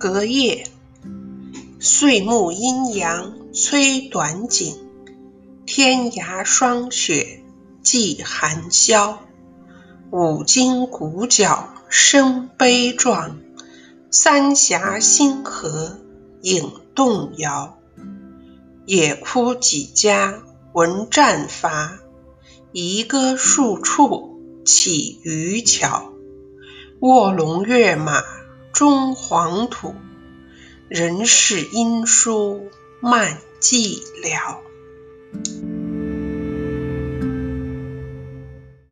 隔夜，岁暮阴阳催短景，天涯霜雪霁寒宵。五经鼓角声悲壮，三峡星河影动摇。野哭几家闻战伐，移歌数处起渔樵。卧龙跃马终黄土，人世音书漫寂寥。